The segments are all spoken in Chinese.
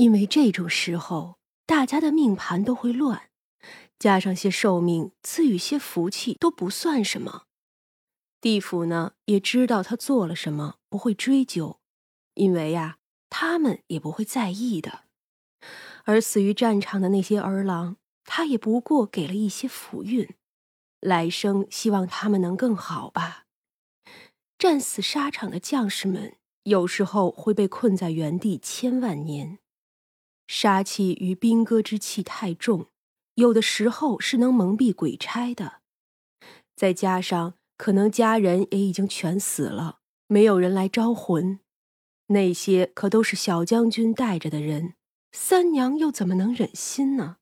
因为这种时候大家的命盘都会乱，加上些寿命，赐予些福气都不算什么。地府呢也知道他做了什么，不会追究，因为呀，他们也不会在意的。而死于战场的那些儿郎，他也不过给了一些福运，来生希望他们能更好吧。战死沙场的将士们，有时候会被困在原地千万年，杀气与兵戈之气太重，有的时候是能蒙蔽鬼差的，再加上。可能家人也已经全死了，没有人来招魂。那些可都是小将军带着的人，三娘又怎么能忍心呢？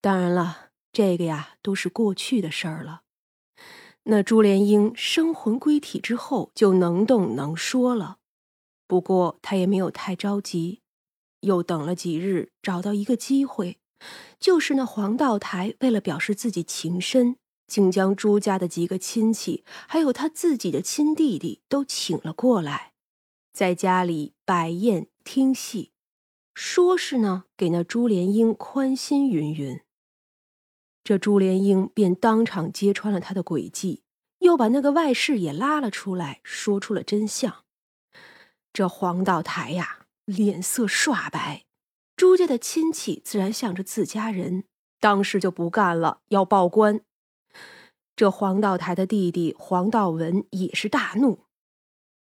当然了，这个呀都是过去的事儿了。那朱莲英生魂归体之后就能动能说了，不过他也没有太着急，又等了几日，找到一个机会，就是那黄道台为了表示自己情深。竟将朱家的几个亲戚，还有他自己的亲弟弟都请了过来，在家里摆宴听戏，说是呢给那朱莲英宽心云云。这朱莲英便当场揭穿了他的诡计，又把那个外室也拉了出来，说出了真相。这黄道台呀，脸色刷白，朱家的亲戚自然向着自家人，当时就不干了，要报官。这黄道台的弟弟黄道文也是大怒：“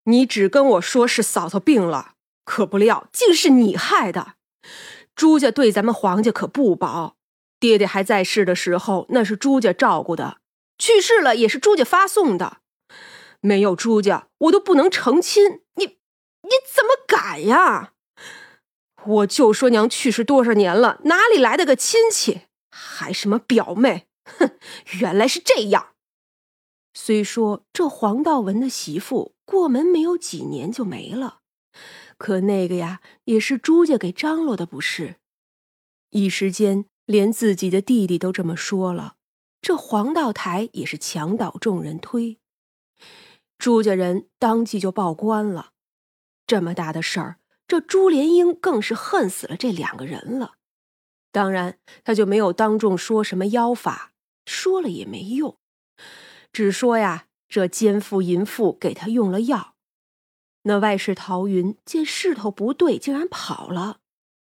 你只跟我说是嫂嫂病了，可不料竟是你害的。朱家对咱们黄家可不薄，爹爹还在世的时候，那是朱家照顾的；去世了，也是朱家发送的。没有朱家，我都不能成亲。你你怎么敢呀？我就说娘去世多少年了，哪里来的个亲戚？还什么表妹？”哼，原来是这样。虽说这黄道文的媳妇过门没有几年就没了，可那个呀，也是朱家给张罗的，不是？一时间，连自己的弟弟都这么说了，这黄道台也是墙倒众人推，朱家人当即就报官了。这么大的事儿，这朱莲英更是恨死了这两个人了。当然，他就没有当众说什么妖法。说了也没用，只说呀，这奸夫淫妇给他用了药。那外室陶云见势头不对，竟然跑了。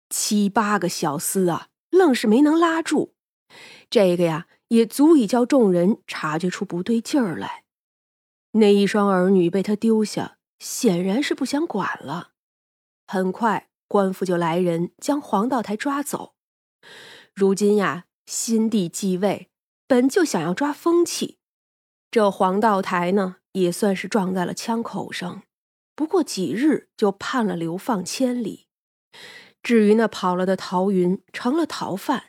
七八个小厮啊，愣是没能拉住。这个呀，也足以叫众人察觉出不对劲儿来。那一双儿女被他丢下，显然是不想管了。很快，官府就来人将黄道台抓走。如今呀，新帝继位。本就想要抓风气，这黄道台呢也算是撞在了枪口上，不过几日就判了流放千里。至于那跑了的陶云，成了逃犯，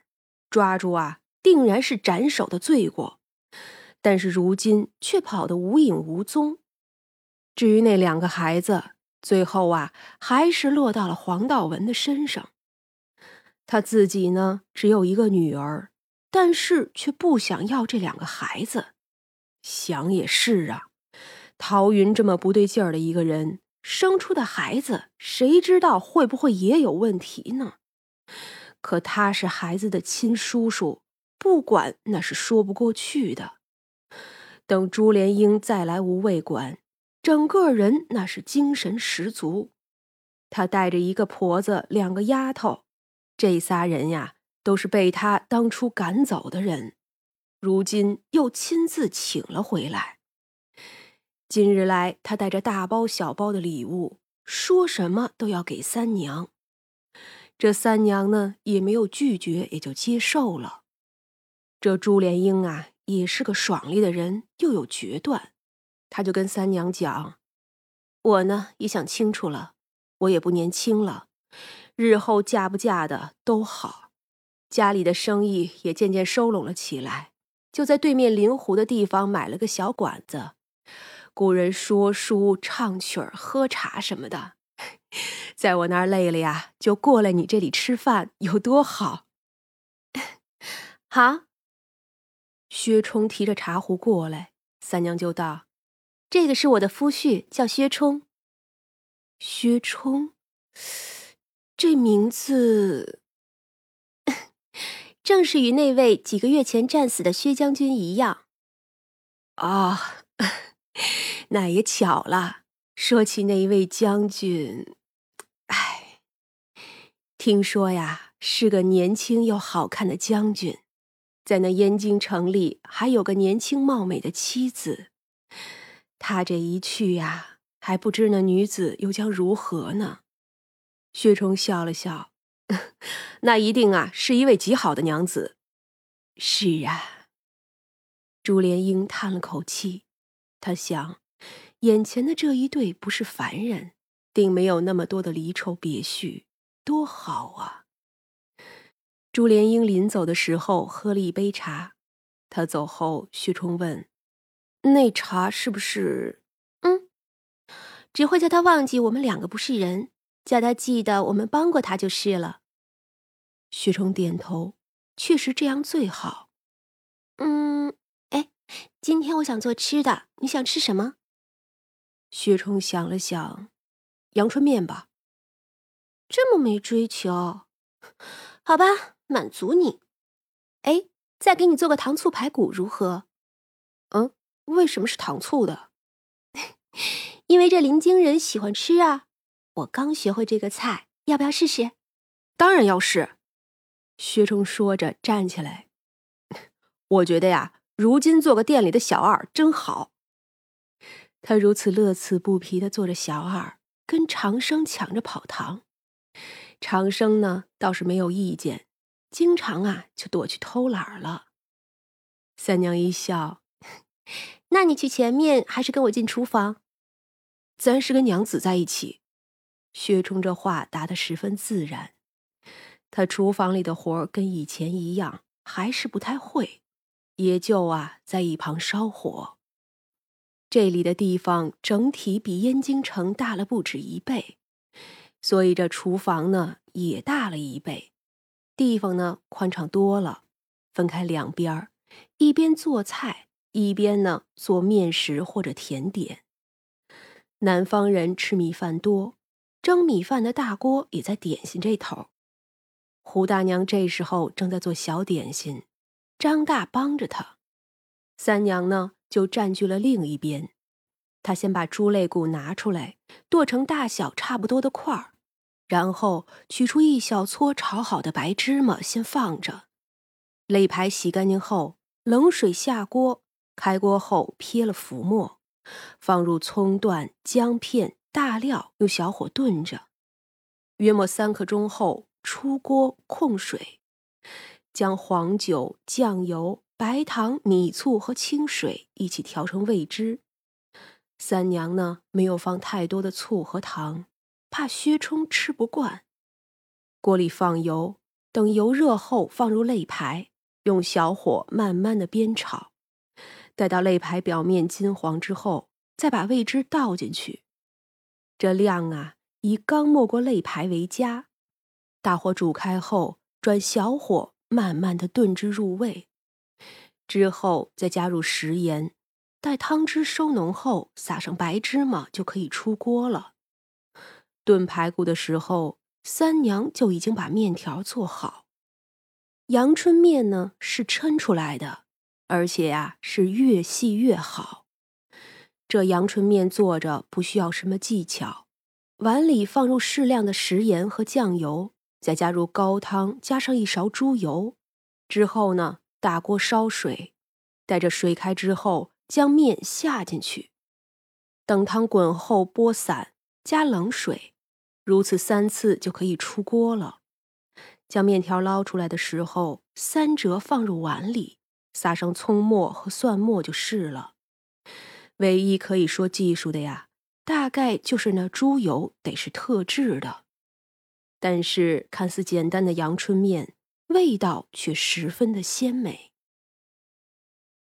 抓住啊，定然是斩首的罪过。但是如今却跑得无影无踪。至于那两个孩子，最后啊，还是落到了黄道文的身上。他自己呢，只有一个女儿。但是却不想要这两个孩子，想也是啊，陶云这么不对劲儿的一个人，生出的孩子谁知道会不会也有问题呢？可他是孩子的亲叔叔，不管那是说不过去的。等朱莲英再来无畏馆，整个人那是精神十足。他带着一个婆子，两个丫头，这仨人呀。都是被他当初赶走的人，如今又亲自请了回来。今日来，他带着大包小包的礼物，说什么都要给三娘。这三娘呢，也没有拒绝，也就接受了。这朱莲英啊，也是个爽利的人，又有决断，他就跟三娘讲：“我呢，也想清楚了，我也不年轻了，日后嫁不嫁的都好。”家里的生意也渐渐收拢了起来，就在对面临湖的地方买了个小馆子，雇人说书、唱曲儿、喝茶什么的。在我那儿累了呀，就过来你这里吃饭，有多好？好。薛冲提着茶壶过来，三娘就道：“这个是我的夫婿，叫薛冲。”薛冲。这名字正是与那位几个月前战死的薛将军一样。啊，那也巧了。说起那一位将军，哎，听说呀，是个年轻又好看的将军，在那燕京城里还有个年轻貌美的妻子。他这一去呀，还不知那女子又将如何呢？薛冲笑了笑，那一定啊，是一位极好的娘子。是啊，朱莲英叹了口气，他想。眼前的这一对不是凡人，定没有那么多的离愁别绪，多好啊！朱莲英临走的时候喝了一杯茶，他走后，薛冲问：“那茶是不是？”“嗯，只会叫他忘记我们两个不是人，叫他记得我们帮过他就是了。”薛冲点头，确实这样最好。嗯，哎，今天我想做吃的，你想吃什么？薛冲想了想，阳春面吧。这么没追求，好吧，满足你。哎，再给你做个糖醋排骨如何？嗯，为什么是糖醋的？因为这临京人喜欢吃啊。我刚学会这个菜，要不要试试？当然要试。薛冲说着站起来。我觉得呀，如今做个店里的小二真好。他如此乐此不疲的做着小二，跟长生抢着跑堂。长生呢倒是没有意见，经常啊就躲去偷懒了。三娘一笑：“那你去前面，还是跟我进厨房？自然是跟娘子在一起。”薛冲这话答得十分自然。他厨房里的活跟以前一样，还是不太会，也就啊在一旁烧火。这里的地方整体比燕京城大了不止一倍，所以这厨房呢也大了一倍，地方呢宽敞多了，分开两边儿，一边做菜，一边呢做面食或者甜点。南方人吃米饭多，蒸米饭的大锅也在点心这头。胡大娘这时候正在做小点心，张大帮着她，三娘呢。就占据了另一边。他先把猪肋骨拿出来，剁成大小差不多的块儿，然后取出一小撮炒好的白芝麻，先放着。肋排洗干净后，冷水下锅，开锅后撇了浮沫，放入葱段、姜片、大料，用小火炖着。约莫三刻钟后，出锅控水，将黄酒、酱油。白糖、米醋和清水一起调成味汁。三娘呢，没有放太多的醋和糖，怕薛冲吃不惯。锅里放油，等油热后放入肋排，用小火慢慢的煸炒。待到肋排表面金黄之后，再把味汁倒进去。这量啊，以刚没过肋排为佳。大火煮开后，转小火慢慢的炖至入味。之后再加入食盐，待汤汁收浓后，撒上白芝麻就可以出锅了。炖排骨的时候，三娘就已经把面条做好。阳春面呢是抻出来的，而且呀是越细越好。这阳春面做着不需要什么技巧，碗里放入适量的食盐和酱油，再加入高汤，加上一勺猪油，之后呢。大锅烧水，待着水开之后，将面下进去，等汤滚后拨散，加冷水，如此三次就可以出锅了。将面条捞出来的时候，三折放入碗里，撒上葱末和蒜末就是了。唯一可以说技术的呀，大概就是那猪油得是特制的。但是看似简单的阳春面。味道却十分的鲜美。